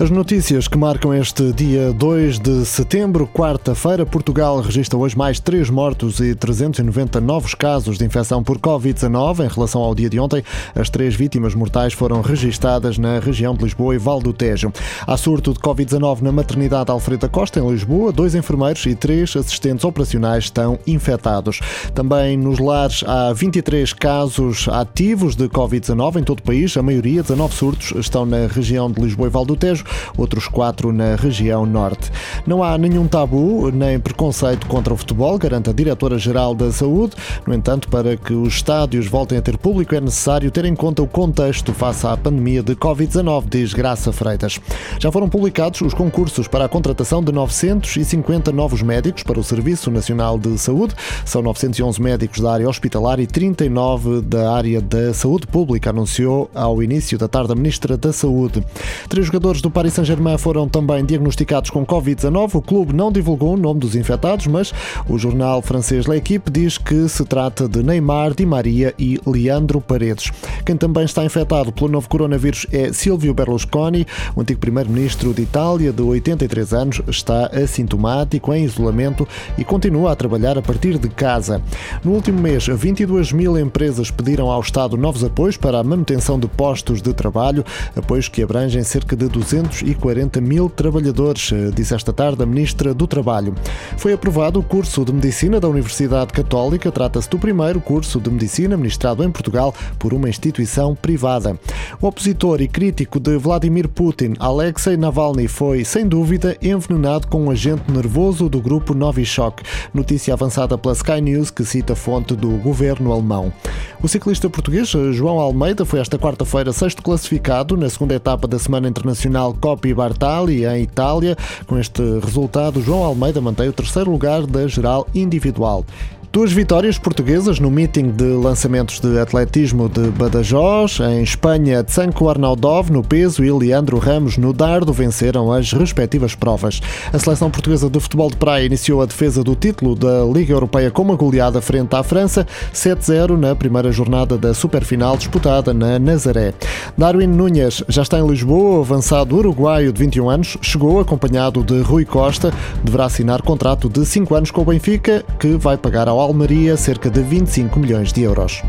As notícias que marcam este dia 2 de setembro, quarta-feira, Portugal registra hoje mais 3 mortos e 390 novos casos de infecção por Covid-19 em relação ao dia de ontem. As três vítimas mortais foram registadas na região de Lisboa e Val do Tejo. Há surto de Covid-19 na maternidade Alfreda Costa, em Lisboa. Dois enfermeiros e três assistentes operacionais estão infectados. Também nos lares há 23 casos ativos de Covid-19 em todo o país. A maioria, 19 surtos, estão na região de Lisboa e Val do Tejo outros quatro na região norte. Não há nenhum tabu nem preconceito contra o futebol, garante a Diretora-Geral da Saúde. No entanto, para que os estádios voltem a ter público, é necessário ter em conta o contexto face à pandemia de Covid-19, diz Graça Freitas. Já foram publicados os concursos para a contratação de 950 novos médicos para o Serviço Nacional de Saúde. São 911 médicos da área hospitalar e 39 da área da saúde pública, anunciou ao início da tarde a Ministra da Saúde. Três jogadores do Paris Saint-Germain foram também diagnosticados com Covid-19. O clube não divulgou o nome dos infectados, mas o jornal francês L'Equipe diz que se trata de Neymar, Di Maria e Leandro Paredes. Quem também está infectado pelo novo coronavírus é Silvio Berlusconi, o antigo primeiro-ministro de Itália, de 83 anos, está assintomático, em isolamento e continua a trabalhar a partir de casa. No último mês, 22 mil empresas pediram ao Estado novos apoios para a manutenção de postos de trabalho, apoios que abrangem cerca de 200 e 40 mil trabalhadores, eh, disse esta tarde a Ministra do Trabalho. Foi aprovado o curso de Medicina da Universidade Católica. Trata-se do primeiro curso de Medicina ministrado em Portugal por uma instituição privada. O opositor e crítico de Vladimir Putin, Alexei Navalny, foi, sem dúvida, envenenado com um agente nervoso do grupo Novichok. Notícia avançada pela Sky News que cita fonte do governo alemão. O ciclista português João Almeida foi esta quarta-feira sexto classificado na segunda etapa da Semana Internacional Coppi Bartali, em Itália. Com este resultado, João Almeida mantém o terceiro lugar da geral individual. Duas vitórias portuguesas no meeting de lançamentos de atletismo de Badajoz. Em Espanha, Tsanko Arnaudov no peso e Leandro Ramos no dardo venceram as respectivas provas. A seleção portuguesa de futebol de praia iniciou a defesa do título da Liga Europeia com uma goleada frente à França, 7-0 na primeira jornada da superfinal disputada na Nazaré. Darwin Núñez já está em Lisboa, avançado uruguaio de 21 anos, chegou acompanhado de Rui Costa, deverá assinar contrato de 5 anos com o Benfica, que vai pagar ao Almeria cerca de 25 milhões de euros.